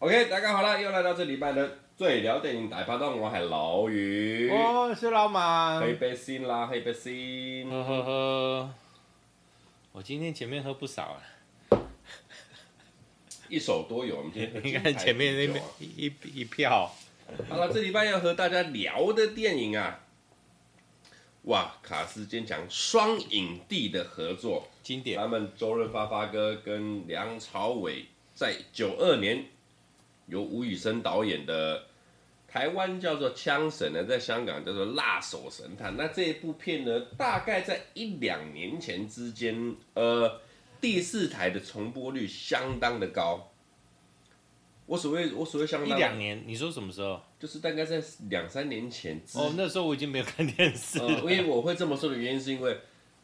OK，大家好了，又来到这礼拜的最聊电影大拍档，我系老于，我是老马，喝一杯先啦，喝一杯先，呵呵呵，我今天前面喝不少啊，一手都有，我们今天 你看前面那边一一一票。好了，这礼拜要和大家聊的电影啊，哇，卡斯今天讲双影帝的合作，经典，他们周润发发哥跟梁朝伟在九二年。由吴宇森导演的台湾叫做《枪神》呢，在香港叫做《辣手神探》。那这一部片呢，大概在一两年前之间，呃，第四台的重播率相当的高。我所谓我所谓相当一两年，你说什么时候？就是大概在两三年前。哦，那时候我已经没有看电视了。呃，因为我会这么说的原因，是因为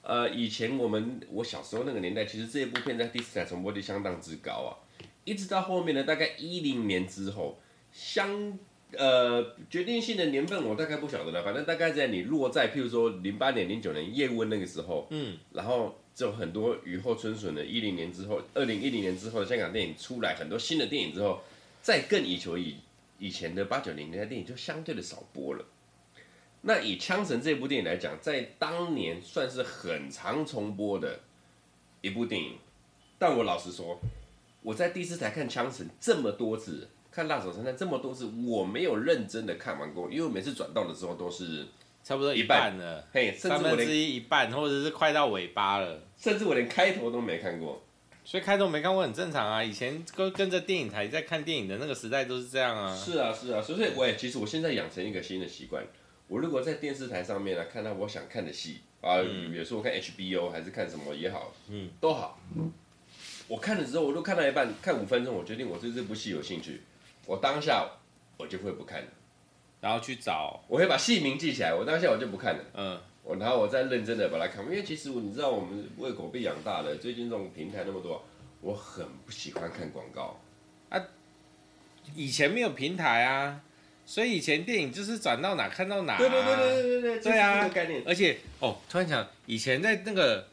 呃，以前我们我小时候那个年代，其实这一部片在第四台重播率相当之高啊。一直到后面呢，大概一零年之后，相呃决定性的年份我大概不晓得了，反正大概在你落在譬如说零八年、零九年叶问那个时候，嗯，然后就很多雨后春笋的，一零年之后，二零一零年之后的香港电影出来很多新的电影之后，再更以求以以前的八九零年代电影就相对的少播了。那以《枪神》这部电影来讲，在当年算是很常重播的一部电影，但我老实说。我在第四台看《枪神》这么多次，看《辣手神探》这么多次，我没有认真的看完过，因为每次转到的时候都是差不多一半。了，嘿，三分之一一半，或者是快到尾巴了，甚至我连开头都没看过，所以开头没看过很正常啊。以前跟跟着电影台在看电影的那个时代都是这样啊。是啊，是啊，所以我也其实我现在养成一个新的习惯，我如果在电视台上面啊看到我想看的戏啊，比如说我看 HBO 还是看什么也好，嗯，都好。我看了之后，我都看到一半，看五分钟，我决定我对这部戏有兴趣，我当下我就会不看。了，然后去找，我会把戏名记起来，我当下我就不看了，嗯，我然后我再认真的把它看，因为其实你知道我们喂狗被养大的，最近这种平台那么多，我很不喜欢看广告，啊，以前没有平台啊，所以以前电影就是转到哪看到哪，对对对对对对对啊，这个概念，而且哦，突然想，以前在那个，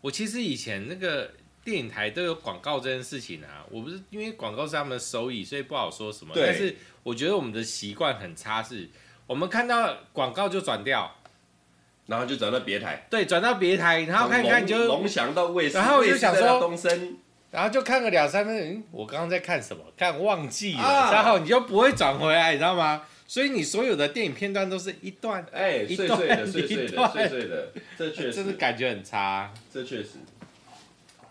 我其实以前那个。电影台都有广告这件事情啊，我不是因为广告是他们的收益，所以不好说什么。但是我觉得我们的习惯很差，是我们看到广告就转掉，然后就转到别台。对，转到别台，然后看看你就龙翔到卫视，然后我就想说东升，然后就看个两三分钟，嗯，我刚刚在看什么？看忘记了，啊、然后你就不会转回来，你知道吗？所以你所有的电影片段都是一段，哎，碎碎的，碎碎的，碎碎的，这确实，感觉很差，这确实。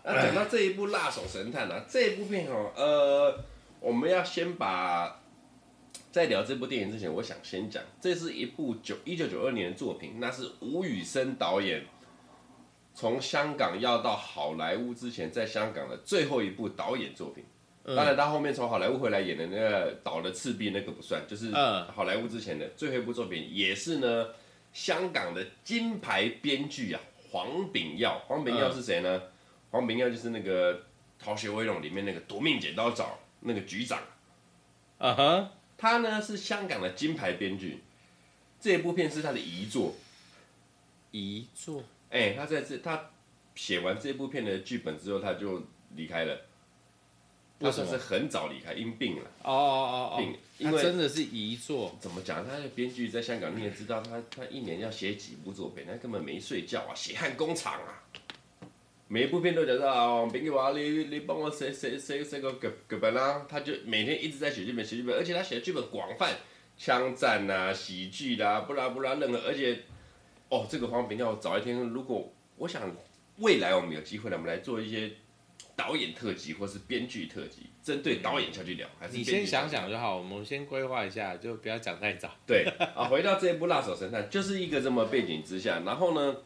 那讲到这一部《辣手神探》啊，这一部片哦，呃，我们要先把在聊这部电影之前，我想先讲，这是一部九一九九二年的作品，那是吴宇森导演从香港要到好莱坞之前，在香港的最后一部导演作品。当然，他后面从好莱坞回来演的那个导的《赤壁》那个不算，就是好莱坞之前的最后一部作品，也是呢香港的金牌编剧啊，黄炳耀。黄炳耀是谁呢？黄明耀就是那个《逃学威龙》里面那个夺命剪刀手那个局长，啊哈，他呢是香港的金牌编剧，这部片是他的遗作，遗作，哎、欸，他在这他写完这部片的剧本之后，他就离开了，他算是很早离开，因病了，哦哦哦哦，病，因为真的是遗作，怎么讲？他的编剧在香港你也知道，他他一年要写几部作品，他根本没睡觉啊，血汗工厂啊。每一部片都讲到啊，比如话你你帮我写写写写个剧剧本啦，他就每天一直在写剧本写剧本，而且他写的剧本广泛，枪战啊、喜剧啦、啊，不啦不啦任何，而且哦，这个黄炳耀早一天，如果我想未来我们有机会了，我们来做一些导演特辑或是编剧特辑，针对导演下去聊，还是你先想想就好，我们先规划一下，就不要讲太早。对啊，回到这一部《辣手神探》，就是一个这么背景之下，然后呢？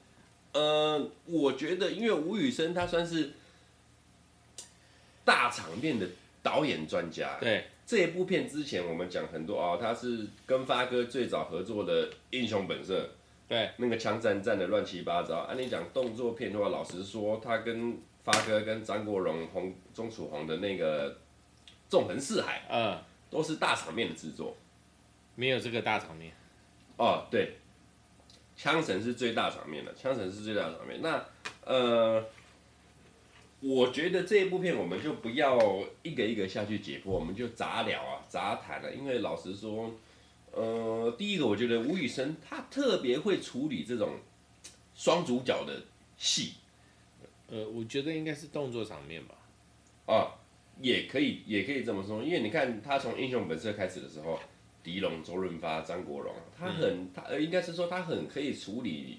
呃，我觉得，因为吴宇森他算是大场面的导演专家。对这一部片之前，我们讲很多啊、哦，他是跟发哥最早合作的《英雄本色》。对，那个枪战战的乱七八糟。按、啊、你讲动作片的话，老实说，他跟发哥跟张国荣、洪钟楚红的那个纵横四海，嗯，都是大场面的制作，没有这个大场面。哦，对，枪神是最大场面的，枪神是最大场面。那呃，我觉得这一部片我们就不要一个一个下去解剖，我们就杂聊啊，杂谈了。因为老实说，呃，第一个我觉得吴宇森他特别会处理这种双主角的戏。呃，我觉得应该是动作场面吧。啊，也可以，也可以这么说，因为你看他从《英雄本色》开始的时候，狄龙、周润发、张国荣，他很，嗯、他呃，应该是说他很可以处理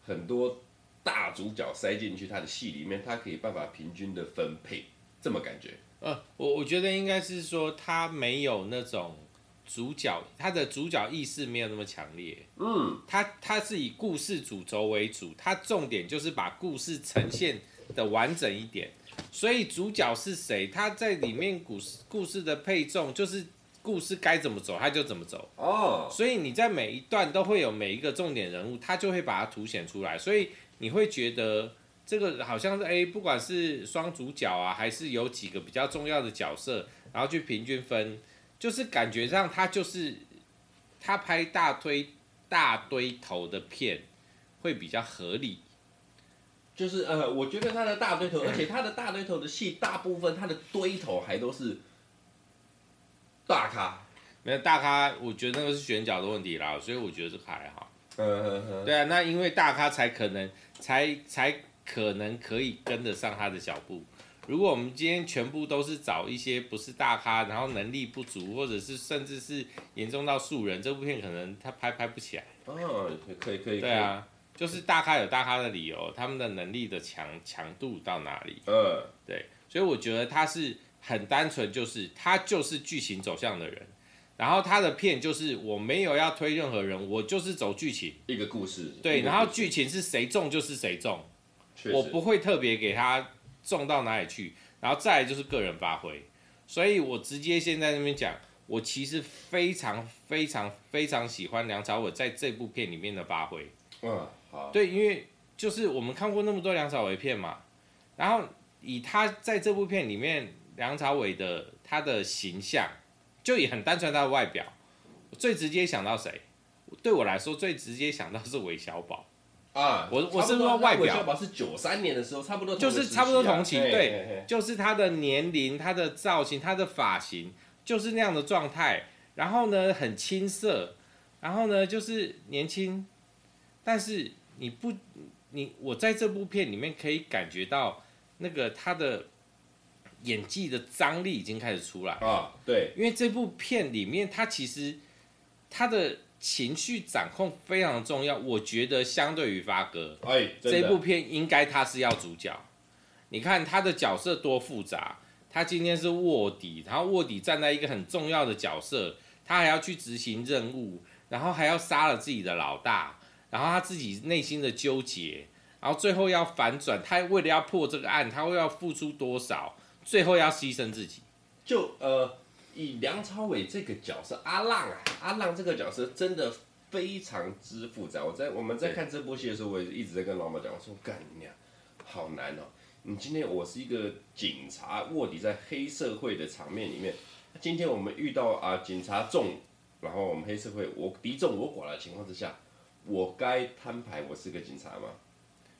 很多大主角塞进去他的戏里面，他可以办法平均的分配，这么感觉。呃，我我觉得应该是说他没有那种主角，他的主角意识没有那么强烈。嗯，他他是以故事主轴为主，他重点就是把故事呈现的完整一点。所以主角是谁？他在里面故事故事的配重就是故事该怎么走他就怎么走哦。所以你在每一段都会有每一个重点人物，他就会把它凸显出来。所以你会觉得这个好像是哎，不管是双主角啊，还是有几个比较重要的角色，然后去平均分，就是感觉上他就是他拍大推大堆头的片会比较合理。就是呃，我觉得他的大堆头，而且他的大堆头的戏，大部分他的堆头还都是大咖。没有大咖，我觉得那个是选角的问题啦，所以我觉得这个还好。嗯嗯嗯。对啊，那因为大咖才可能，才才可能可以跟得上他的脚步。如果我们今天全部都是找一些不是大咖，然后能力不足，或者是甚至是严重到素人，这部片可能他拍拍不起来。哦，可以可以。对啊。就是大咖有大咖的理由，他们的能力的强强度到哪里？嗯，对，所以我觉得他是很单纯，就是他就是剧情走向的人，然后他的片就是我没有要推任何人，我就是走剧情，一个故事。对，然后剧情是谁中就是谁中，我不会特别给他中到哪里去，然后再来就是个人发挥，所以我直接先在那边讲，我其实非常非常非常喜欢梁朝伟在这部片里面的发挥，嗯。好对，因为就是我们看过那么多梁朝伟片嘛，然后以他在这部片里面，梁朝伟的他的形象，就也很单纯他的外表，最直接想到谁？对我来说最直接想到是韦小宝啊，我我是说外表，韦小宝是九三年的时候，差不多就是差不多同期，对，对嘿嘿就是他的年龄、他的造型、他的发型，就是那样的状态，然后呢很青涩，然后呢就是年轻，但是。你不，你我在这部片里面可以感觉到那个他的演技的张力已经开始出来啊，对，因为这部片里面他其实他的情绪掌控非常重要，我觉得相对于发哥，哎，这部片应该他是要主角。你看他的角色多复杂，他今天是卧底，然后卧底站在一个很重要的角色，他还要去执行任务，然后还要杀了自己的老大。然后他自己内心的纠结，然后最后要反转，他为了要破这个案，他会要付出多少？最后要牺牲自己。就呃，以梁朝伟这个角色阿浪啊，阿浪这个角色真的非常之复杂。我在我们在看这部戏的时候，我也一直在跟老马讲，我说干你娘，好难哦！你今天我是一个警察卧底在黑社会的场面里面，今天我们遇到啊警察众，然后我们黑社会我敌众我寡的情况之下。我该摊牌，我是个警察吗？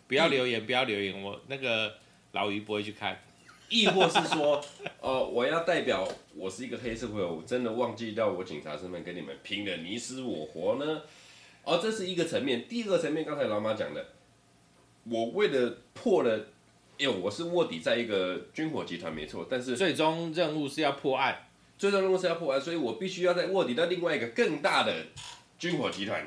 不要留言，不要留言，我那个老于不会去看。亦或是说，呃，我要代表我是一个黑社会，我真的忘记掉我警察身份，跟你们拼的你死我活呢？哦，这是一个层面。第二个层面，刚才老马讲的，我为了破了，哟，我是卧底在一个军火集团，没错，但是最终任务是要破案，最终任务是要破案，所以我必须要在卧底到另外一个更大的军火集团。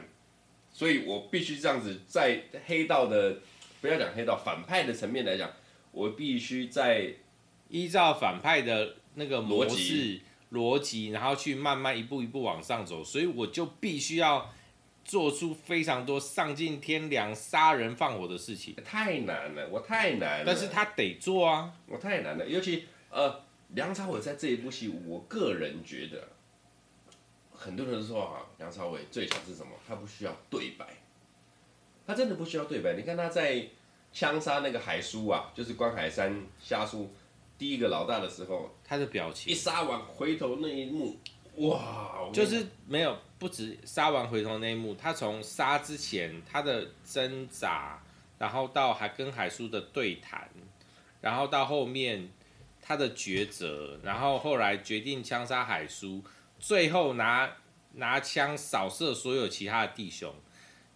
所以我必须这样子，在黑道的，不要讲黑道反派的层面来讲，我必须在依照反派的那个模式逻辑，然后去慢慢一步一步往上走。所以我就必须要做出非常多丧尽天良、杀人放火的事情。太难了，我太难了。但是他得做啊，我太难了。尤其呃，梁朝伟在这一部戏，我个人觉得。很多人说啊，梁朝伟最强是什么？他不需要对白，他真的不需要对白。你看他在枪杀那个海叔啊，就是关海山虾叔，第一个老大的时候，他的表情。一杀完回头那一幕，哇，就是没有不止杀完回头那一幕，他从杀之前他的挣扎，然后到还跟海叔的对谈，然后到后面他的抉择，然后后来决定枪杀海叔，最后拿拿枪扫射所有其他的弟兄。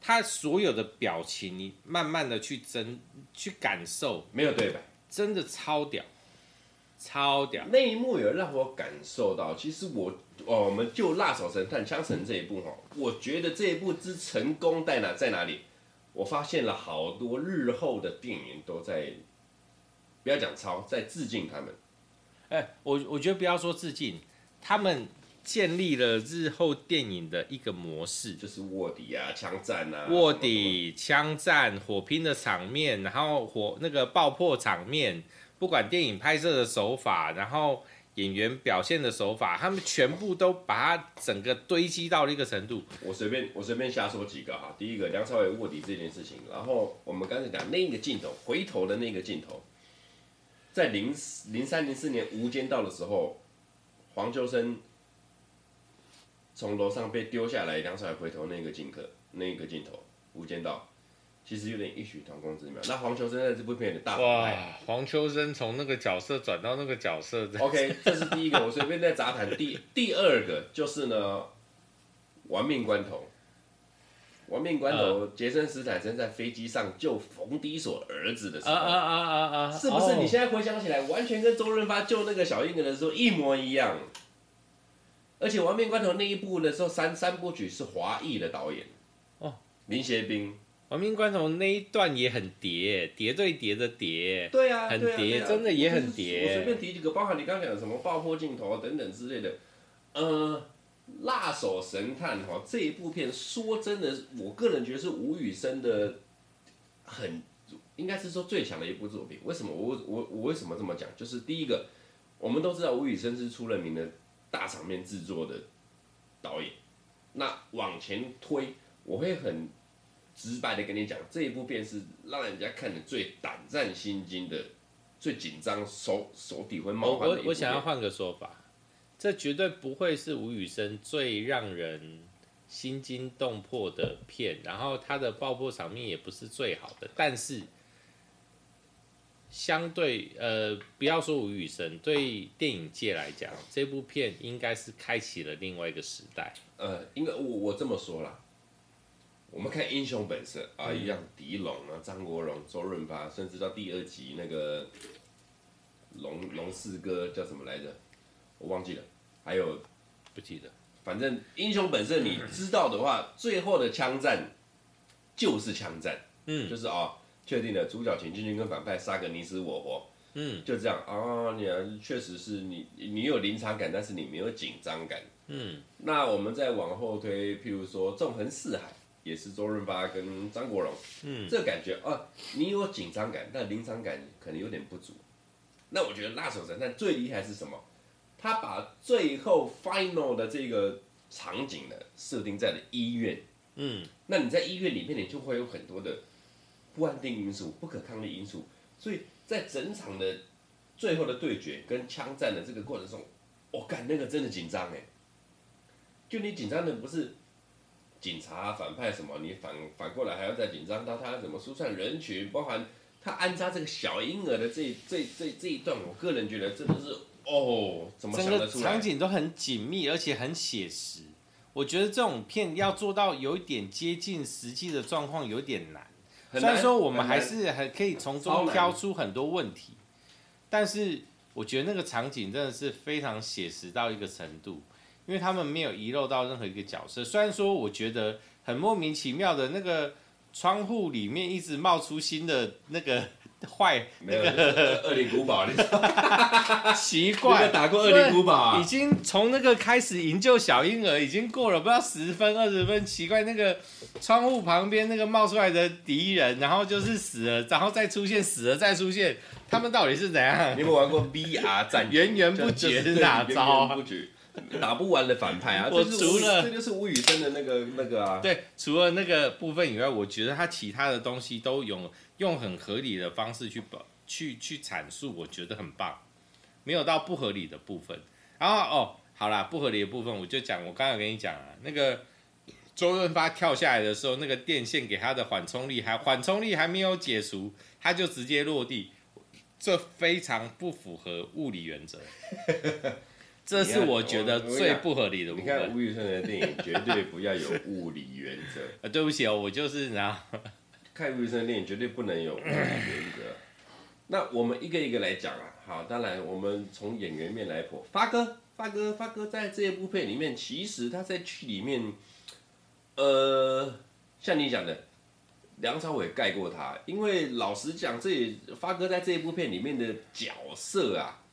他所有的表情，你慢慢的去真去感受，没有对白，真的超屌，超屌。那一幕有让我感受到，其实我，哦，我们就《辣手神探》枪神这一部哈，我觉得这一部之成功在哪在哪里？我发现了好多日后的电影都在，不要讲抄，在致敬他们。哎，我我觉得不要说致敬，他们。建立了日后电影的一个模式，就是卧底啊、枪战啊、卧底、枪战、火拼的场面，然后火那个爆破场面，不管电影拍摄的手法，然后演员表现的手法，他们全部都把它整个堆积到了一个程度。我随便我随便瞎说几个哈，第一个梁朝伟卧底这件事情，然后我们刚才讲那个镜头，回头的那个镜头，在零零三零四年《无间道》的时候，黄秋生。从楼上被丢下来，梁朝伟回头那个镜头，那个镜头，无间道，其实有点异曲同工之妙。那黄秋生在这部片的大哇，黄秋生从那个角色转到那个角色。OK，这是第一个，我随便在杂谈。第第二个就是呢，玩命关头，玩命关头，杰森斯坦森在飞机上救冯迪所儿子的时候，啊啊啊啊啊，是不是？你现在回想起来，完全跟周润发救那个小婴儿的时候一模一样。而且《亡命关头》那一部的时候，三三部曲是华裔的导演哦，林协斌，《亡命关头》那一段也很叠，叠对叠的叠，对啊，很叠，真的也很叠。我随便提几个，包含你刚刚讲的什么爆破镜头等等之类的。呃，《辣手神探》哈这一部片，说真的，我个人觉得是吴宇森的很，应该是说最强的一部作品。为什么？我我我为什么这么讲？就是第一个，我们都知道吴宇森是出了名的。大场面制作的导演，那往前推，我会很直白的跟你讲，这一部片是让人家看的最胆战心惊的、最紧张、手手底会冒汗的一部片。我我想要换个说法，这绝对不会是吴宇森最让人心惊动魄的片，然后他的爆破场面也不是最好的，但是。相对呃，不要说吴宇森，对电影界来讲，这部片应该是开启了另外一个时代。呃，应该我我这么说啦，我们看《英雄本色》啊，一样，狄龙啊，张国荣、周润发，甚至到第二集那个龙龙四哥叫什么来着？我忘记了，还有不记得。反正《英雄本色》你知道的话，最后的枪战就是枪战，嗯，就是啊。哦确定了，主角请进去跟反派杀个你死我活，嗯，就这样啊，你确实是你，你有临场感，但是你没有紧张感，嗯，那我们再往后推，譬如说《纵横四海》，也是周润发跟张国荣，嗯，这个感觉啊，你有紧张感，但临场感可能有点不足。那我觉得《辣手神探》最厉害是什么？他把最后 final 的这个场景呢，设定在了医院，嗯，那你在医院里面，你就会有很多的。不安定因素、不可抗力因素，所以在整场的最后的对决跟枪战的这个过程中，我、哦、感那个真的紧张哎。就你紧张的不是警察、反派什么，你反反过来还要再紧张到他怎么疏散人群，包含他安插这个小婴儿的这这这这一段，我个人觉得真的是哦，怎么想得出来？整个场景都很紧密，而且很写实。我觉得这种片要做到有一点接近实际的状况，有点难。虽然说我们还是还可以从中挑出很多问题，但是我觉得那个场景真的是非常写实到一个程度，因为他们没有遗漏到任何一个角色。虽然说我觉得很莫名其妙的那个窗户里面一直冒出新的那个。坏，那个恶灵古堡，奇怪，打过恶灵古堡啊？已经从那个开始营救小婴儿，已经过了不知道十分二十分，奇怪，那个窗户旁边那个冒出来的敌人，然后就是死了，然后再出现，死了再出现，他们到底是怎样？你有没有玩过 VR 战？源源不绝是哪招？打不完的反派啊！我除了这就是吴宇森的那个那个啊。对，除了那个部分以外，我觉得他其他的东西都用用很合理的方式去去去阐述，我觉得很棒。没有到不合理的部分。然后哦，好啦，不合理的部分我就讲，我刚刚跟你讲啊，那个周润发跳下来的时候，那个电线给他的缓冲力还缓冲力还没有解除，他就直接落地，这非常不符合物理原则。这是我觉得最不合理的部分。你看吴宇森的电影，绝对不要有物理原则。啊，对不起哦，我就是然后 看吴宇森的电影绝对不能有物理原则。那我们一个一个来讲啊。好，当然我们从演员面来剖。发哥，发哥，发哥在这一部片里面，其实他在剧里面，呃，像你讲的，梁朝伟盖过他。因为老实讲，这也发哥在这一部片里面的角色啊，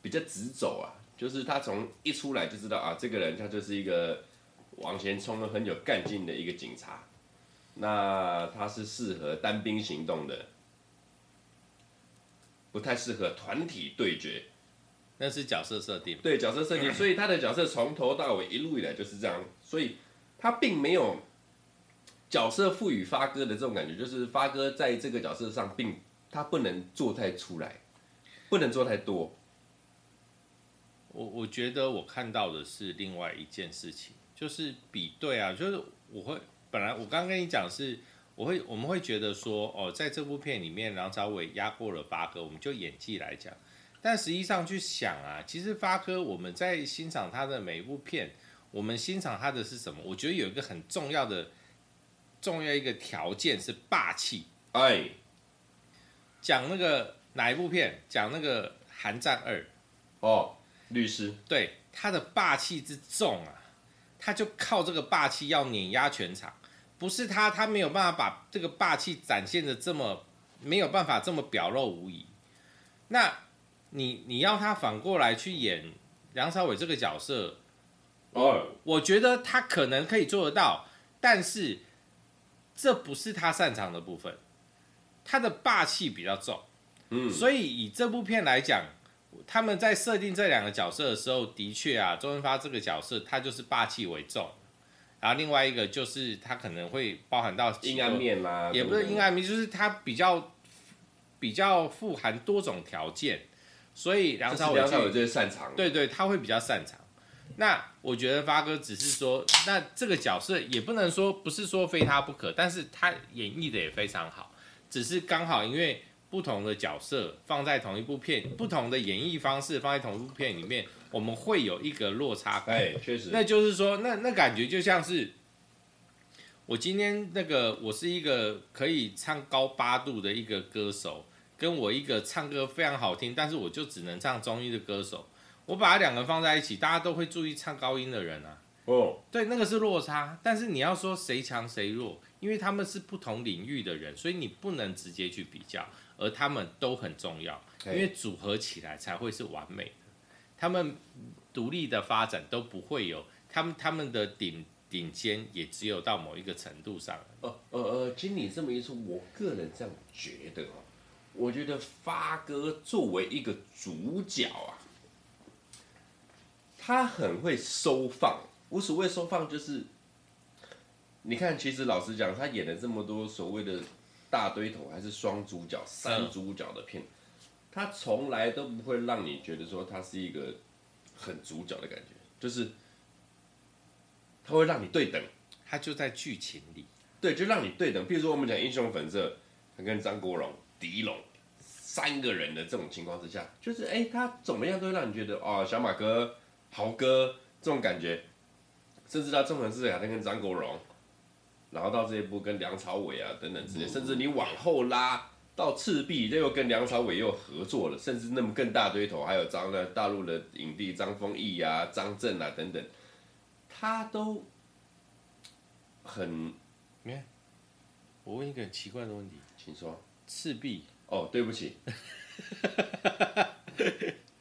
比较直走啊。就是他从一出来就知道啊，这个人他就是一个往前冲的很有干劲的一个警察，那他是适合单兵行动的，不太适合团体对决。那是角色设定。对，角色设定，所以他的角色从头到尾一路以来就是这样，所以他并没有角色赋予发哥的这种感觉，就是发哥在这个角色上并他不能做太出来，不能做太多。我我觉得我看到的是另外一件事情，就是比对啊，就是我会本来我刚刚跟你讲是，我会我们会觉得说哦，在这部片里面梁朝伟压过了发哥，我们就演技来讲，但实际上去想啊，其实发哥我们在欣赏他的每一部片，我们欣赏他的是什么？我觉得有一个很重要的重要一个条件是霸气。哎，讲那个哪一部片？讲那个《寒战二》哦。律师。对他的霸气之重啊，他就靠这个霸气要碾压全场，不是他，他没有办法把这个霸气展现的这么没有办法这么表露无遗。那你你要他反过来去演梁朝伟这个角色，哦，我觉得他可能可以做得到，但是这不是他擅长的部分，他的霸气比较重，嗯，所以以这部片来讲。他们在设定这两个角色的时候，的确啊，周润发这个角色他就是霸气为重，然后另外一个就是他可能会包含到阴暗面啦，也不是阴暗面，就是他比较比较富含多种条件，所以梁朝伟最擅长，对对，他会比较擅长。那我觉得发哥只是说，那这个角色也不能说不是说非他不可，但是他演绎的也非常好，只是刚好因为。不同的角色放在同一部片，不同的演绎方式放在同一部片里面，我们会有一个落差感。哎，确实。那就是说，那那感觉就像是我今天那个，我是一个可以唱高八度的一个歌手，跟我一个唱歌非常好听，但是我就只能唱中音的歌手，我把它两个放在一起，大家都会注意唱高音的人啊。哦，对，那个是落差。但是你要说谁强谁弱，因为他们是不同领域的人，所以你不能直接去比较。而他们都很重要，因为组合起来才会是完美的。他们独立的发展都不会有，他们他们的顶顶尖也只有到某一个程度上。呃呃呃，经理这么一说，我个人这样觉得哦，我觉得发哥作为一个主角啊，他很会收放。无所谓收放，就是你看，其实老实讲，他演了这么多所谓的。大堆头还是双主角、三主角的片，他从来都不会让你觉得说他是一个很主角的感觉，就是他会让你对等，他就在剧情里，对，就让你对等。比如说我们讲英雄本色，他跟张国荣、狄龙三个人的这种情况之下，就是哎、欸，他怎么样都会让你觉得哦，小马哥、豪哥这种感觉，甚至他纵横四海，他跟张国荣。然后到这一部跟梁朝伟啊等等之类，甚至你往后拉到赤壁，又跟梁朝伟又合作了，甚至那么更大堆头，还有张的大陆的影帝张丰毅啊、张震啊等等，他都很。我问一个很奇怪的问题，请说。赤壁？哦，对不起，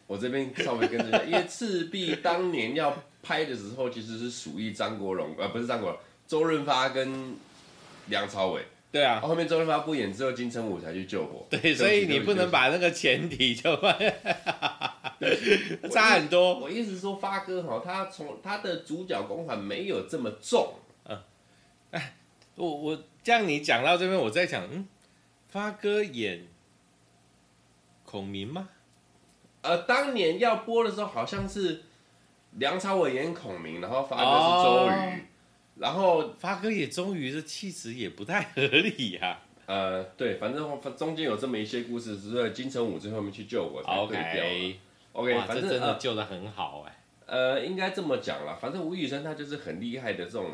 我这边稍微跟着，因为赤壁当年要拍的时候，其实是属于张国荣，呃，不是张国荣。周润发跟梁朝伟，对啊，后面周润发不演之后，金城武才去救火。对，所以你不能把那个前提就，差很多。我意思是说，发哥哈，他从他的主角光环没有这么重。嗯，哎，我我这样你讲到这边，我在想，嗯，发哥演孔明吗？呃，当年要播的时候好像是梁朝伟演孔明，然后发哥是周瑜，哦、然后发哥也终于这气质也不太合理呀、啊。呃，对，反正中间有这么一些故事，只是金城武最后面去救我才对掉 OK 反正真的救的很好哎、欸。呃，应该这么讲啦，反正吴宇森他就是很厉害的这种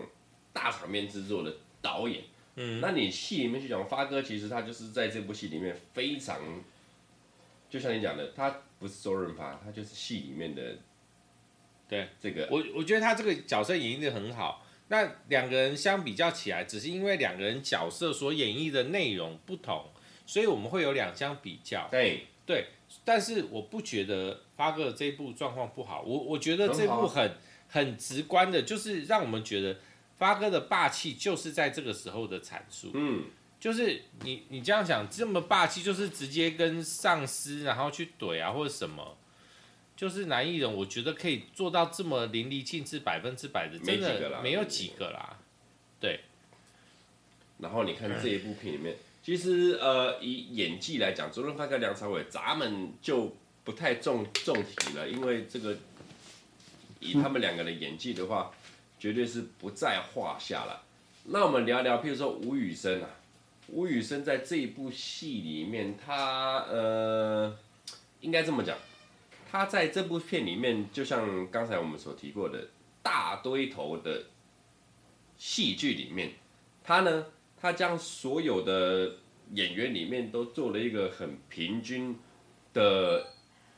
大场面制作的导演。嗯，那你戏里面去讲发哥，其实他就是在这部戏里面非常，就像你讲的，他不是周润发，他就是戏里面的，对这个，我我觉得他这个角色演绎的很好。那两个人相比较起来，只是因为两个人角色所演绎的内容不同，所以我们会有两相比较。对对，但是我不觉得发哥的这一部状况不好，我我觉得这部很很，很直观的，就是让我们觉得。发哥的霸气就是在这个时候的阐述，嗯，就是你你这样讲这么霸气，就是直接跟上司然后去怼啊或者什么，就是男艺人，我觉得可以做到这么淋漓尽致百分之百的，真的没有几个啦，对。然后你看这一部片里面，其实呃以演技来讲，周润发跟梁朝伟咱们就不太重重提了，因为这个以他们两个的演技的话。绝对是不在话下了。那我们聊聊，譬如说吴宇森啊，吴宇森在这一部戏里面，他呃，应该这么讲，他在这部片里面，就像刚才我们所提过的大堆头的戏剧里面，他呢，他将所有的演员里面都做了一个很平均的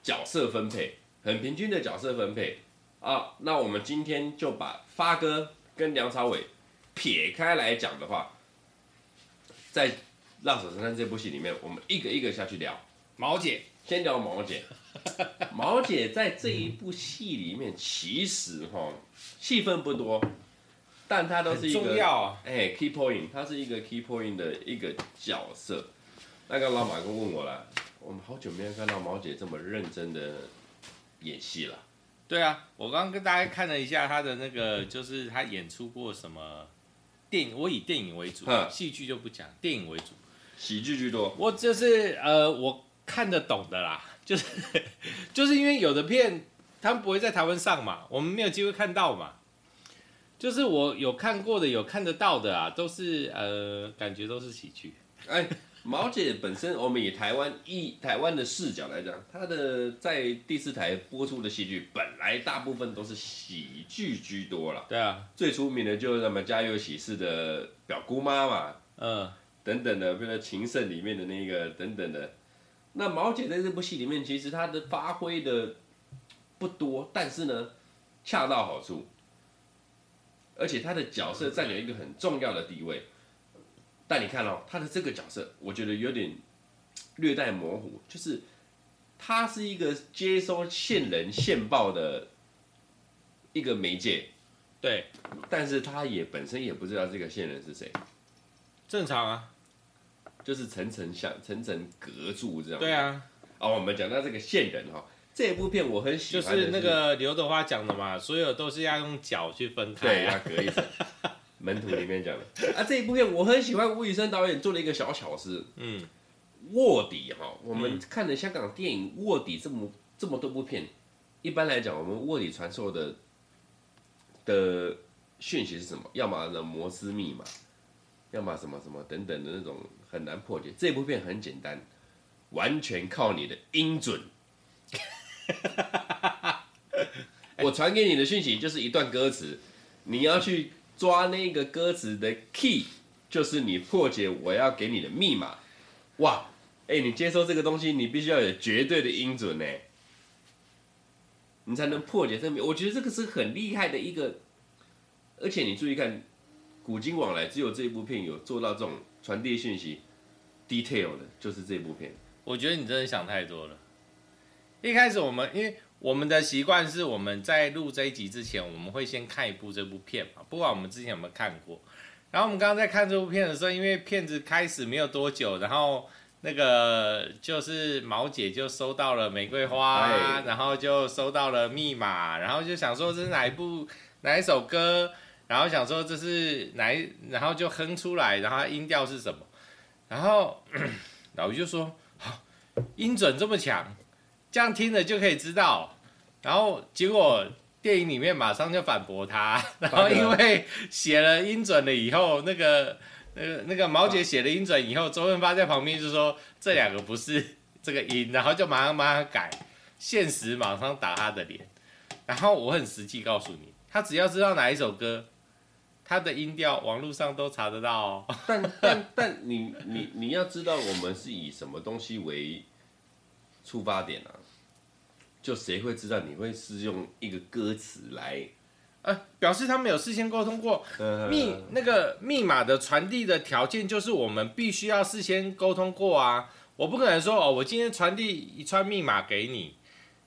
角色分配，很平均的角色分配。啊，那我们今天就把发哥跟梁朝伟撇开来讲的话，在《辣手神探》这部戏里面，我们一个一个下去聊。毛姐，先聊毛姐。毛姐在这一部戏里面，其实哈戏份不多，但她都是一个重要啊，哎，key point，她是一个 key point 的一个角色。那个老马哥问我了，我们好久没有看到毛姐这么认真的演戏了。对啊，我刚刚跟大家看了一下她的那个，就是她演出过什么电影，我以电影为主，戏剧就不讲，电影为主，喜剧居多。我就是呃，我看得懂的啦，就是 就是因为有的片他们不会在台湾上嘛，我们没有机会看到嘛，就是我有看过的，有看得到的啊，都是呃，感觉都是喜剧，哎。毛姐本身，我们以台湾一台湾的视角来讲，她的在第四台播出的戏剧本来大部分都是喜剧居多了。对啊，最出名的就是什么《家有喜事》的表姑妈嘛，嗯，等等的，比如说《情圣》里面的那个等等的。那毛姐在这部戏里面，其实她的发挥的不多，但是呢，恰到好处，而且她的角色占有一个很重要的地位。但你看哦，她的这个角色，我觉得有点略带模糊，就是她是一个接收线人线报的一个媒介，对，但是她也本身也不知道这个线人是谁，正常啊，就是层层像层层隔住这样，对啊，哦，我们讲到这个线人哈，这部片我很喜欢是，就是那个刘德华讲的嘛，所有都是要用脚去分开，对，要隔一层。门徒里面讲的。啊，这一部片我很喜欢吴宇森导演做了一个小巧思，嗯，卧底哈，我们看的香港电影卧底这么这么多部片，一般来讲，我们卧底传授的的讯息是什么？要么呢摩斯密码，要么什么什么等等的那种很难破解。这部片很简单，完全靠你的音准。我传给你的讯息就是一段歌词，你要去。抓那个歌词的 key，就是你破解我要给你的密码。哇，哎，你接收这个东西，你必须要有绝对的音准呢，你才能破解这个。我觉得这个是很厉害的一个，而且你注意看，古今往来只有这一部片有做到这种传递讯息 detail 的，就是这部片。我觉得你真的想太多了。一开始我们因为。我们的习惯是，我们在录这一集之前，我们会先看一部这部片嘛，不管我们之前有没有看过。然后我们刚刚在看这部片的时候，因为片子开始没有多久，然后那个就是毛姐就收到了玫瑰花，然后就收到了密码，然后就想说这是哪一部哪一首歌，然后想说这是哪一，然后就哼出来，然后音调是什么，然后 老于就说好，音准这么强。这样听了就可以知道。然后结果电影里面马上就反驳他，然后因为写了音准了以后，那个那个那个毛姐写了音准以后，周润发在旁边就说这两个不是 这个音，然后就马上帮他改，现实马上打他的脸。然后我很实际告诉你，他只要知道哪一首歌，他的音调网络上都查得到哦。但但但你你你要知道，我们是以什么东西为出发点啊？就谁会知道你会是用一个歌词来，呃，表示他们有事先沟通过密那个密码的传递的条件，就是我们必须要事先沟通过啊。我不可能说哦，我今天传递一串密码给你。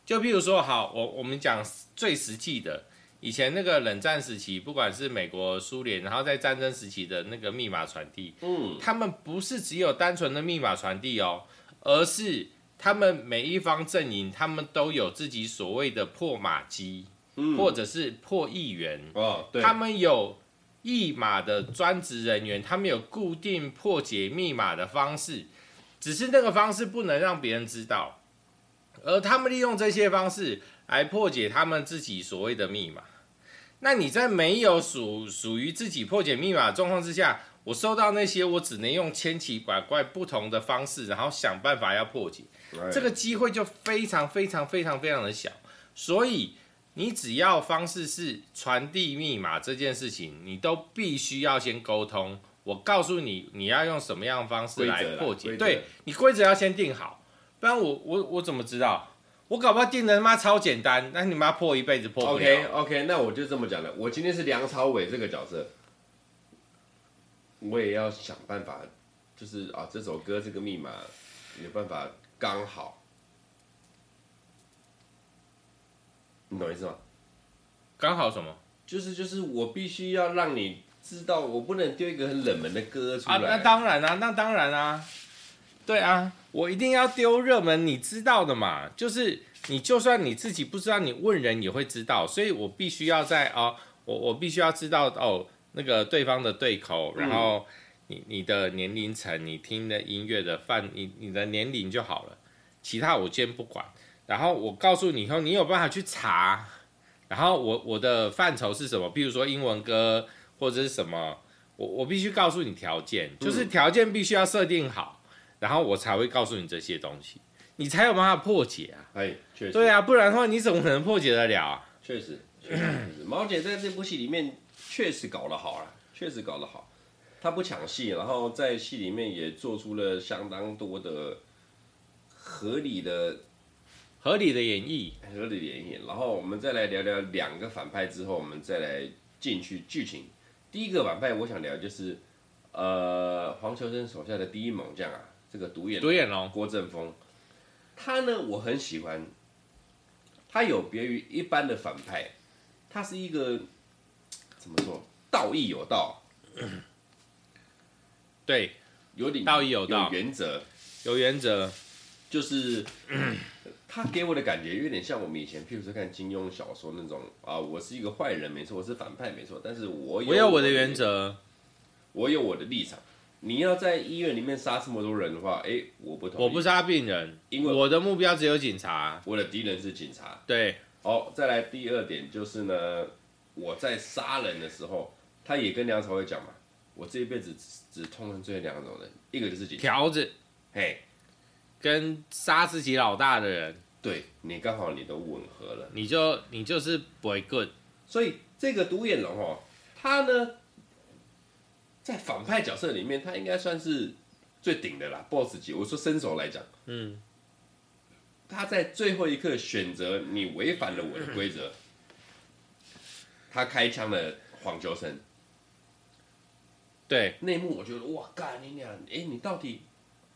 就譬如说，好，我我们讲最实际的，以前那个冷战时期，不管是美国、苏联，然后在战争时期的那个密码传递，嗯，他们不是只有单纯的密码传递哦，而是他们每一方阵营，他们都有自己所谓的破码机，嗯，或者是破译员，哦，对，他们有译码的专职人员，他们有固定破解密码的方式，只是那个方式不能让别人知道。而他们利用这些方式来破解他们自己所谓的密码。那你在没有属属于自己破解密码的状况之下，我收到那些，我只能用千奇百怪不同的方式，然后想办法要破解，这个机会就非常非常非常非常的小。所以你只要方式是传递密码这件事情，你都必须要先沟通。我告诉你，你要用什么样的方式来破解，对，你规则要先定好。不然我我我怎么知道？我搞不好定的他妈超简单，那你妈破一辈子破不了。OK OK，那我就这么讲了。我今天是梁朝伟这个角色，我也要想办法，就是啊，这首歌这个密码有办法刚好，你懂意思吗？刚好什么？就是就是我必须要让你知道，我不能丢一个很冷门的歌出来。啊，那当然啊，那当然啊。对啊，我一定要丢热门，你知道的嘛。就是你就算你自己不知道，你问人也会知道。所以我必须要在哦，我我必须要知道哦，那个对方的对口，然后你你的年龄层，你听的音乐的范，你你的年龄就好了，其他我先不管。然后我告诉你以后，你有办法去查。然后我我的范畴是什么？比如说英文歌或者是什么，我我必须告诉你条件，就是条件必须要设定好。然后我才会告诉你这些东西，你才有办法破解啊！哎，确实，对啊，不然的话你怎么可能破解得了啊？确实，确实，毛姐在这部戏里面确实搞得好了，确实搞得好。她不抢戏，然后在戏里面也做出了相当多的合理的、合理的演绎，合理的演绎。然后我们再来聊聊两个反派之后，我们再来进去剧情。第一个反派我想聊就是，呃，黄秋生手下的第一猛将啊。这个独眼独眼龙郭正峰，他呢，我很喜欢，他有别于一般的反派，他是一个怎么说，道义有道，对，有点道义有道，有原则，有原则，就是 他给我的感觉有点像我们以前，譬如说看金庸小说那种啊，我是一个坏人没错，我是反派没错，但是我有我有我的原则，我有我的立场。你要在医院里面杀这么多人的话，哎，我不同意。我不杀病人，因为我的目标只有警察。我的敌人是警察。对。好，再来第二点就是呢，我在杀人的时候，他也跟梁朝伟讲嘛，我这一辈子只只痛恨这两种人，一个就是警察。条子，嘿，跟杀自己老大的人。对，你刚好你都吻合了，你就你就是 boy good。所以这个独眼龙哦，他呢。在反派角色里面，他应该算是最顶的啦，BOSS 级。我说身手来讲，嗯，他在最后一刻选择你违反了我的规则，他开枪了黄秋生。对，内幕我觉得哇，干你俩，哎，你到底？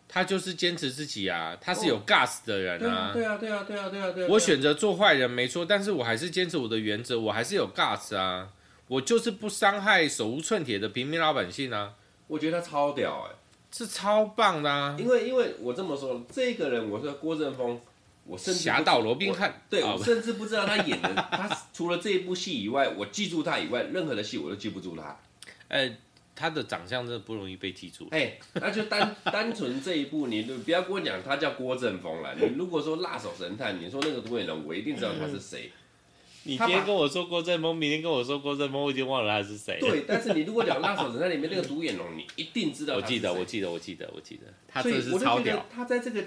他就是坚持自己啊，他是有 gas 的人啊。对啊，对啊，对啊，对啊，对啊。我选择做坏人没错，但是我还是坚持我的原则，我还是有 gas 啊。我就是不伤害手无寸铁的平民老百姓啊！我觉得他超屌哎、欸，是超棒的啊！因为因为我这么说，这个人我说郭正峰，我甚至侠盗罗宾汉，对我甚至不知道他演的，他除了这一部戏以外，我记住他以外，任何的戏我都记不住他。呃，他的长相真的不容易被记住。哎，那就单单纯这一部，你不要跟我讲他叫郭正峰了。你如果说辣手神探，你说那个独眼龙，我一定知道他是谁。你今天跟我说郭正峰，明天跟我说郭正峰，我已经忘了他是谁。对，但是你如果讲辣手神探里面那个独眼龙，你一定知道。我记得，我记得，我记得，我记得。他真是超屌。他在这个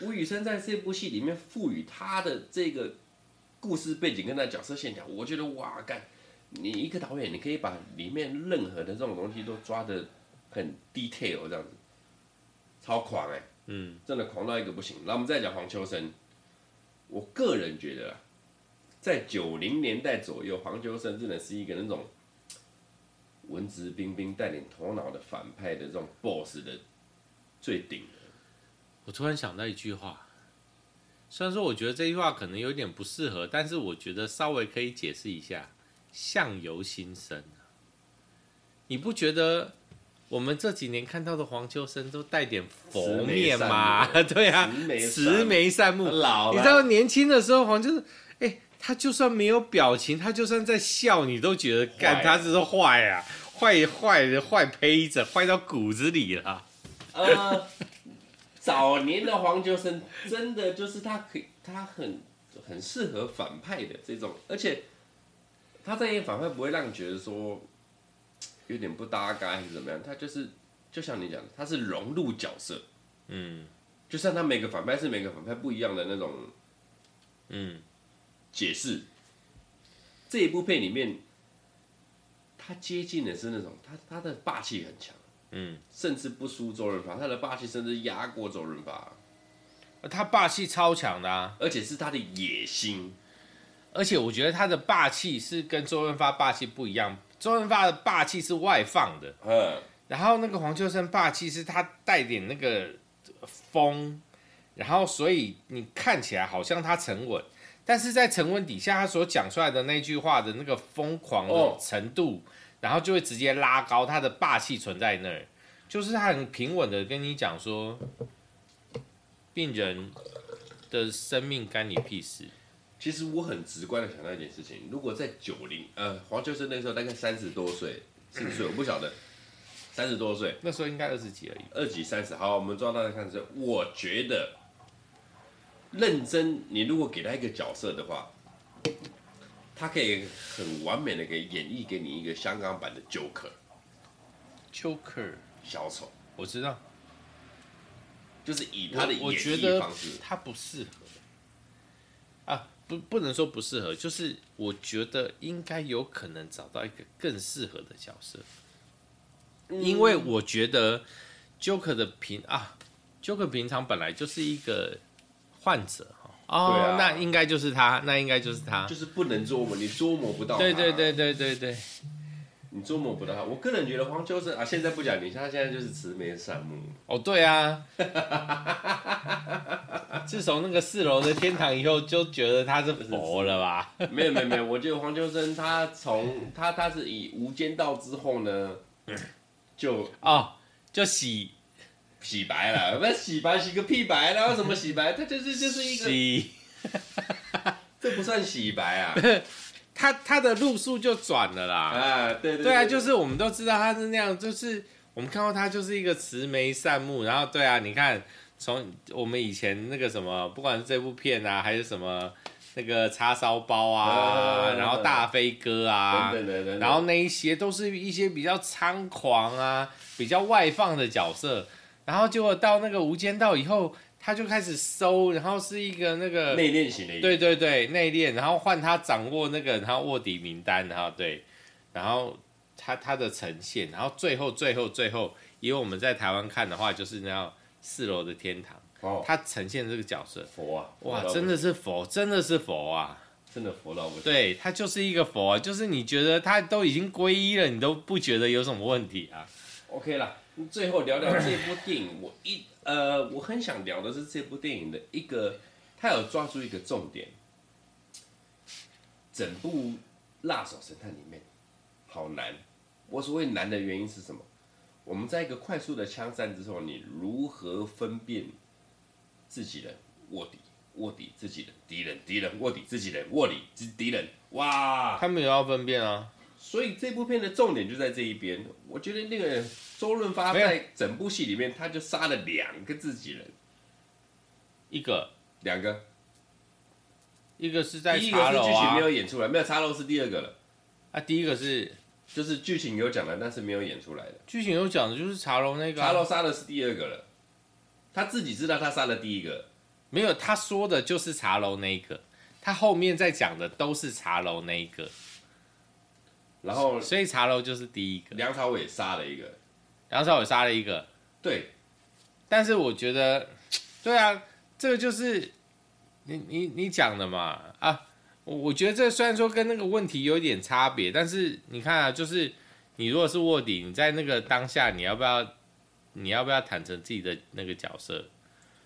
吴宇森在这部戏里面赋予他的这个故事背景跟他角色线条，我觉得哇干。你一个导演，你可以把里面任何的这种东西都抓的很 detail 这样子，超狂哎、欸，嗯，真的狂到一个不行。那我们再讲黄秋生，我个人觉得，在九零年代左右，黄秋生真的是一个那种文质彬彬、带点头脑的反派的这种 boss 的最顶。我突然想到一句话，虽然说我觉得这句话可能有点不适合，但是我觉得稍微可以解释一下。相由心生，你不觉得我们这几年看到的黄秋生都带点佛面吗？对啊，慈眉善目。老了，你知道年轻的时候黄秋生，哎，他就算没有表情，他就算在笑，你都觉得干他是坏啊，坏坏的坏胚子，坏到骨子里了。呃，早年的黄秋生真的就是他可以，他很很适合反派的这种，而且。他在演反派不会让你觉得说有点不搭嘎还是怎么样，他就是就像你讲，他是融入角色，嗯，就像他每个反派是每个反派不一样的那种，嗯，解释。这一部片里面，他接近的是那种他他的霸气很强，嗯，甚至不输周润发，他的霸气甚至压过周润发，他霸气超强的啊，而且是他的野心。而且我觉得他的霸气是跟周润发霸气不一样，周润发的霸气是外放的，嗯，然后那个黄秋生霸气是他带点那个风，然后所以你看起来好像他沉稳，但是在沉稳底下他所讲出来的那句话的那个疯狂的程度，然后就会直接拉高他的霸气存在那儿，就是他很平稳的跟你讲说，病人的生命干你屁事。其实我很直观的想到一件事情，如果在九零，呃，黄秋生那时候大概三十多岁，四十岁，我不晓得，三十多岁，那时候应该二十几而已，二几三十。好，我们抓大家看这，我觉得认真，你如果给他一个角色的话，他可以很完美的给演绎给你一个香港版的 Joker，Joker 小丑，我知道，就是以他的演绎方式，他不适合。啊。不，不能说不适合，就是我觉得应该有可能找到一个更适合的角色，嗯、因为我觉得 Joker 的平啊，Joker 平常本来就是一个患者哈，哦，啊、那应该就是他，那应该就是他，就是不能捉摸，你捉摸不到，对对对对对对。你捉摸不到他，我个人觉得黄秋生啊，现在不讲你，他现在就是慈眉善目。哦，对啊，自从那个四楼的天堂以后，就觉得他是佛了吧？没有没有没有，我觉得黄秋生他从他他是以无间道之后呢，就哦就洗洗白了，不洗白洗个屁白，然后什么洗白？他就是就是一个洗，这不算洗白啊。他他的路数就转了啦，啊，对对对，对啊，就是我们都知道他是那样，就是我们看到他就是一个慈眉善目，然后对啊，你看从我们以前那个什么，不管是这部片啊，还是什么那个叉烧包啊，然后大飞哥啊，对对对，然后那一些都是一些比较猖狂啊，比较外放的角色，然后结果到那个无间道以后。他就开始收，然后是一个那个内敛型的，对对对，内敛，然后换他掌握那个，然后卧底名单，然后对，然后他他的呈现，然后最后最后最后，因为我们在台湾看的话，就是那样四楼的天堂，哦，他呈现这个角色。佛啊，哇，真的是佛，真的是佛啊，真的佛到不行，对他就是一个佛啊，就是你觉得他都已经皈依了，你都不觉得有什么问题啊？OK 啦，最后聊聊 这部电影，我一。呃，我很想聊的是这部电影的一个，他有抓住一个重点。整部《辣手神探》里面好难，我所谓难的原因是什么？我们在一个快速的枪战之后，你如何分辨自己人、卧底、卧底自己人、敌人、敌人、卧底自己人、卧底敌人？哇，他们也要分辨啊，所以这部片的重点就在这一边。我觉得那个周润发在整部戏里面，他就杀了两个自己人，一个、两个，一个是在第一个是剧情没有演出来，没有茶楼是第二个了。啊，第一个是就是剧情有讲的，但是没有演出来的。剧情有讲的就是茶楼那个、啊，茶楼杀的是第二个了，他自己知道他杀了第一个，没有，他说的就是茶楼那一个，他后面在讲的都是茶楼那一个。然后，所以茶楼就是第一个。梁朝伟杀了一个，梁朝伟杀了一个。对，但是我觉得，对啊，这个就是你你你讲的嘛啊，我觉得这虽然说跟那个问题有点差别，但是你看啊，就是你如果是卧底，你在那个当下，你要不要你要不要坦诚自己的那个角色？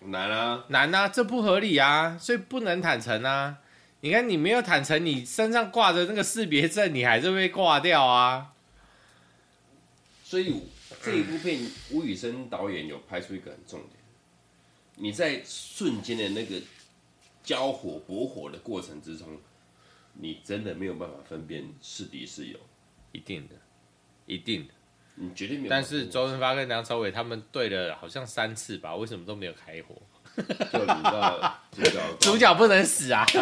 难啊，难啊，这不合理啊，所以不能坦诚啊。你看，你没有坦诚，你身上挂着那个识别证，你还是会被挂掉啊。所以这一部片，吴宇森导演有拍出一个很重点，你在瞬间的那个交火搏火的过程之中，你真的没有办法分辨是敌是友，一定的，一定的，你绝对没有。但是周润发跟梁朝伟他们对了好像三次吧，为什么都没有开火？就你知道主角，主角不能死啊！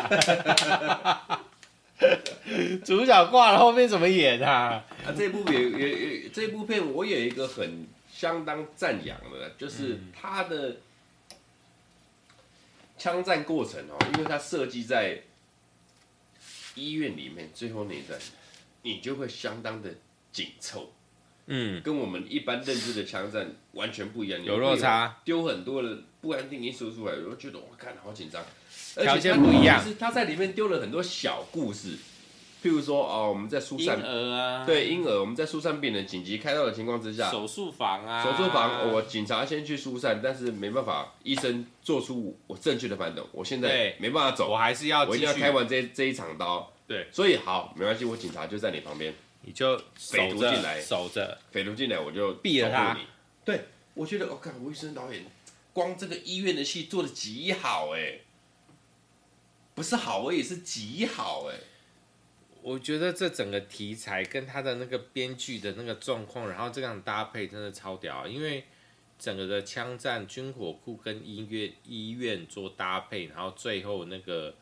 主角挂了，后面怎么演啊？啊，这部也也也，这部片我有一个很相当赞扬的，就是他的枪战过程哦，因为他设计在医院里面，最后那一段，你就会相当的紧凑。嗯，跟我们一般认知的枪战完全不一样，有落差，丢很多的不安定因素出来，我觉得我看好紧张，条件不一样。是他在里面丢了很多小故事，譬如说哦，我们在疏散婴儿啊，对婴儿，我们在疏散病人紧急开刀的情况之下，手术房啊，手术房，我警察先去疏散，但是没办法，医生做出我正确的判断，我现在没办法走，我还是要，我一定要开完这这一场刀，对，所以好，没关系，我警察就在你旁边。你就匪徒进来，守着。匪徒进来，我就毙了他。对，我觉得我看吴医生导演，光这个医院的戏做的极好哎，不是好，我也是极好哎。我觉得这整个题材跟他的那个编剧的那个状况，然后这样搭配真的超屌，因为整个的枪战、军火库跟医院医院做搭配，然后最后那个。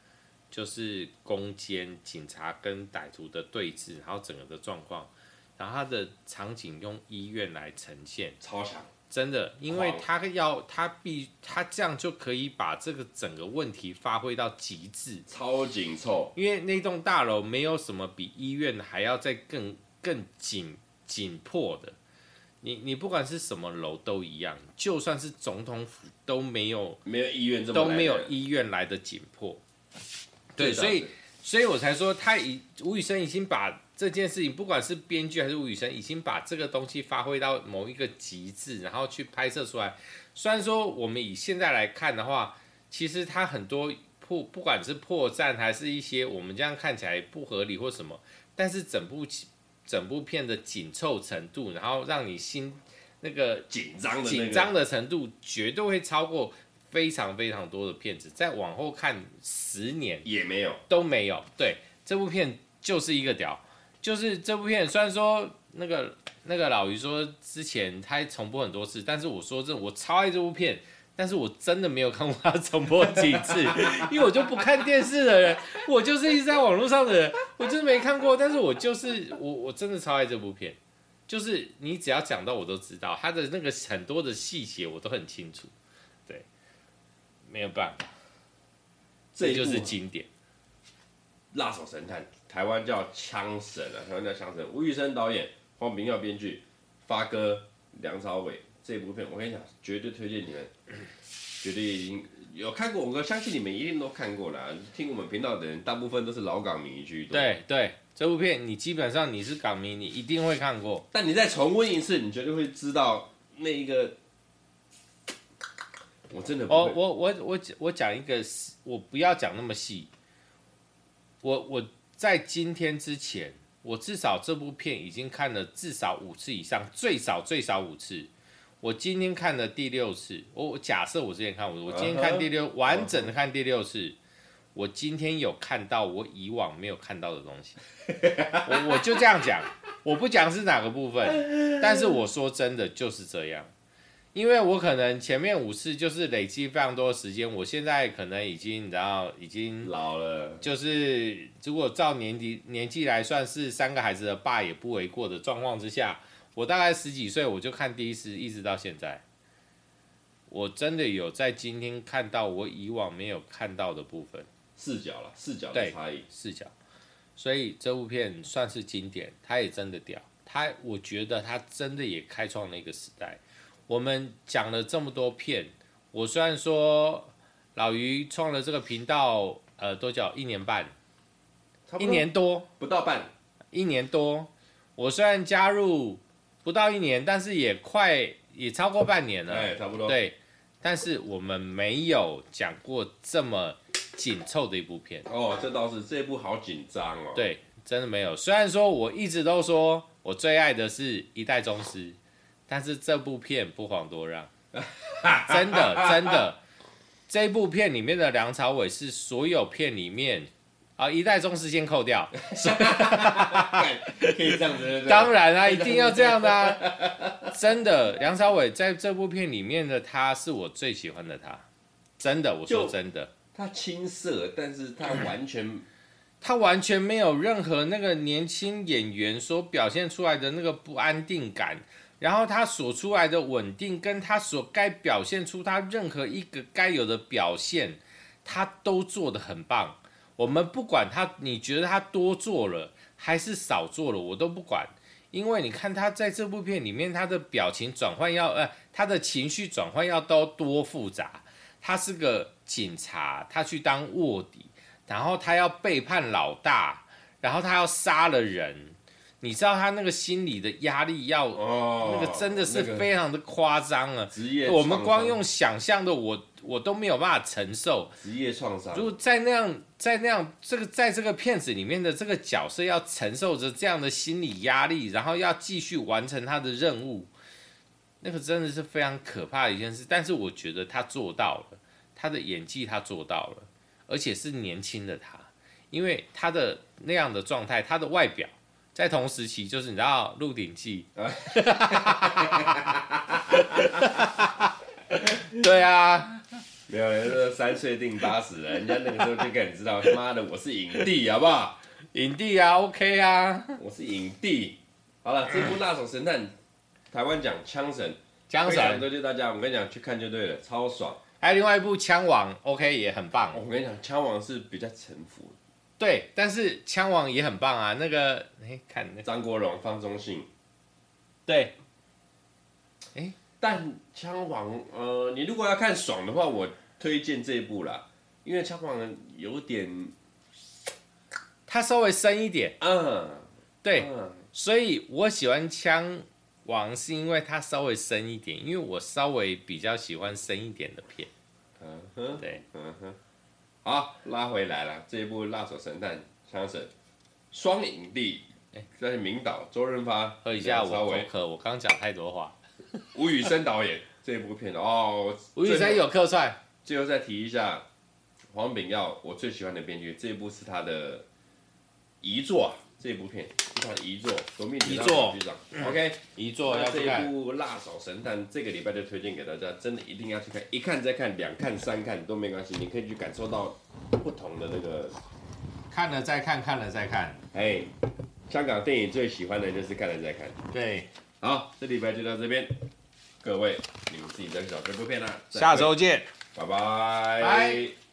就是攻坚警察跟歹徒的对峙，然后整个的状况，然后他的场景用医院来呈现，超强，真的，因为他要他必他这样就可以把这个整个问题发挥到极致，超紧凑，因为那栋大楼没有什么比医院还要再更更紧紧迫的，你你不管是什么楼都一样，就算是总统府都没有没有医院这么都没有医院来的紧迫。对，所以，所以我才说，他已吴宇森已经把这件事情，不管是编剧还是吴宇森，已经把这个东西发挥到某一个极致，然后去拍摄出来。虽然说我们以现在来看的话，其实它很多破，不管是破绽还是一些我们这样看起来不合理或什么，但是整部整部片的紧凑程度，然后让你心那个紧张的紧张的程度，绝对会超过。非常非常多的片子，再往后看十年也没有，都没有。对，这部片就是一个屌，就是这部片虽然说那个那个老于说之前他重播很多次，但是我说这我超爱这部片，但是我真的没有看过他重播几次，因为我就不看电视的人，我就是一直在网络上的人，我就是没看过，但是我就是我我真的超爱这部片，就是你只要讲到我都知道，他的那个很多的细节我都很清楚。对没有办法，这就是经典。辣手神探，台湾叫枪神啊，台湾叫枪神。吴宇森导演，黄炳耀编剧，发哥、梁朝伟这部片，我跟你讲，绝对推荐你们，绝对已经有看过，我相信你们一定都看过了。听我们频道的人，大部分都是老港迷居多。对对，这部片你基本上你是港迷，你一定会看过。但你再重温一次，你绝对会知道那一个。我真的我我我我讲一个，我不要讲那么细。我我在今天之前，我至少这部片已经看了至少五次以上，最少最少五次。我今天看了第六次。我假设我之前看我我今天看第六、完整的看第六次，我今天有看到我以往没有看到的东西，我我就这样讲，我不讲是哪个部分，但是我说真的就是这样，因为我可能前面五次就是累积非常多的时间，我现在可能已经然后已经老了，就是如果照年纪年纪来算是三个孩子的爸也不为过的状况之下，我大概十几岁我就看第一次，一直到现在。我真的有在今天看到我以往没有看到的部分，视角了，视角的差异，视角，所以这部片算是经典，它也真的屌，它我觉得它真的也开创了一个时代。我们讲了这么多片，我虽然说老于创了这个频道，呃，多久？一年半，一年多，不到半，一年多。我虽然加入不到一年，但是也快也超过半年了，哎，差不多，对。但是我们没有讲过这么紧凑的一部片哦，这倒是这一部好紧张哦。对，真的没有。虽然说我一直都说我最爱的是一代宗师，但是这部片不遑多让，真的真的，这部片里面的梁朝伟是所有片里面。啊！一代宗师先扣掉，可以这样子。当然啊，一定要这样的啊！真的，梁朝伟在这部片里面的他是我最喜欢的他，真的，我说真的。他青涩，但是他完全、嗯，他完全没有任何那个年轻演员所表现出来的那个不安定感，然后他所出来的稳定，跟他所该表现出他任何一个该有的表现，他都做得很棒。我们不管他，你觉得他多做了还是少做了，我都不管，因为你看他在这部片里面，他的表情转换要，呃，他的情绪转换要都多复杂。他是个警察，他去当卧底，然后他要背叛老大，然后他要杀了人。你知道他那个心理的压力要，哦，那个真的是非常的夸张了！职业，我们光用想象的我，我我都没有办法承受。职业创伤。如果在那样，在那样这个，在这个片子里面的这个角色要承受着这样的心理压力，然后要继续完成他的任务，那个真的是非常可怕的一件事。但是我觉得他做到了，他的演技他做到了，而且是年轻的他，因为他的那样的状态，他的外表。在同时期，就是你知道《鹿鼎记》对啊，没有人说三岁定八十，人家那个时候就给你知道，妈的，我是影帝，好不好？影帝啊，OK 啊，我是影帝。好了，这部《辣手神探》，台湾讲枪神，枪神，多谢大家。我跟你讲，去看就对了，超爽。还有另外一部《枪王》，OK 也很棒。我跟你讲，《枪王》是比较沉浮。对，但是枪王也很棒啊。那个，哎，看那个、张国荣、方中信，对，哎，但枪王，呃，你如果要看爽的话，我推荐这一部啦，因为枪王有点，他稍微深一点，嗯，对，嗯、所以我喜欢枪王是因为他稍微深一点，因为我稍微比较喜欢深一点的片，嗯哼，对，嗯哼。好，拉回来了。这一部《辣手神探》枪神双影帝，哎，这是名导周润发，喝一下我口渴，我刚讲太多话。吴宇森导演这一部片哦，吴宇森有客串。最后再提一下黄炳耀，我最喜欢的编剧，这一部是他的遗作啊。这部片是他的遗作，夺命局长。OK，遗作要这一部《辣手神探》，这个礼拜就推荐给大家，真的一定要去看，一看再看，两看三看都没关系，你可以去感受到不同的那个。看了再看，看了再看。哎，香港电影最喜欢的就是看了再看。对，好，这礼拜就到这边，各位你们自己再去找这部片啦。下周见，拜拜。